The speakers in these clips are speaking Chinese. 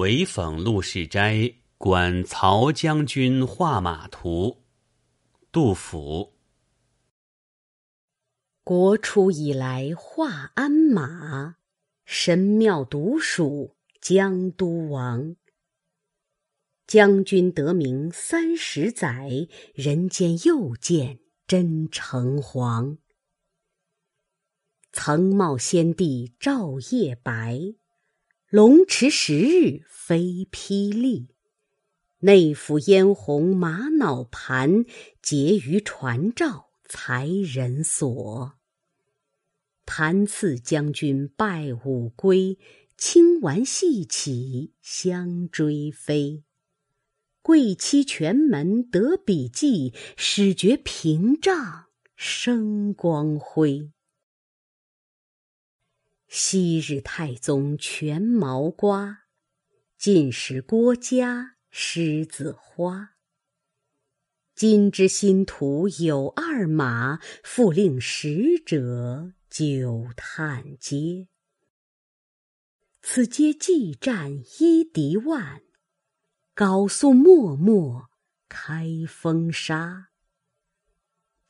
唯讽陆氏斋观曹将军画马图。杜甫。国初以来画鞍马，神庙独属江都王。将军得名三十载，人间又见真诚黄。曾冒先帝照夜白。龙池十日飞霹雳，内府嫣红玛瑙盘，结于传诏才人所。盘赐将军拜五归，清玩细起相追飞。贵戚全门得笔记，始觉屏障生光辉。昔日太宗全毛瓜，晋时郭嘉狮子花。今之新徒有二马，复令使者久叹嗟。此皆计战一敌万，高速脉脉开风沙。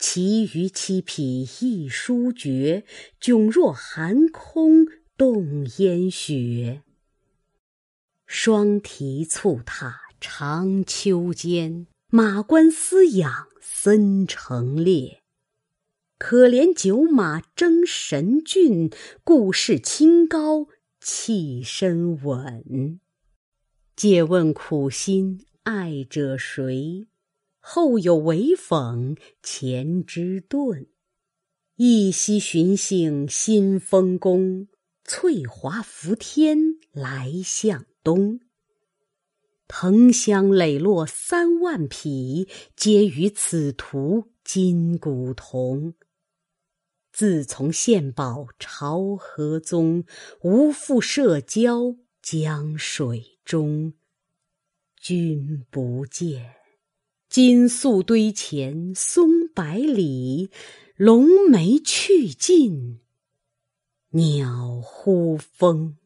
其余七匹亦殊绝，迥若寒空冻烟雪。双蹄蹴踏长秋间，马关嘶仰森城列。可怜九马争神骏，故事清高气身稳。借问苦心爱者谁？后有唯讽前之盾，一夕寻幸新丰宫，翠华浮天来向东。藤香磊落三万匹，皆与此图金古同。自从献宝朝河宗，无复涉交江水中。君不见。金粟堆前松百里，龙梅去尽鸟呼风。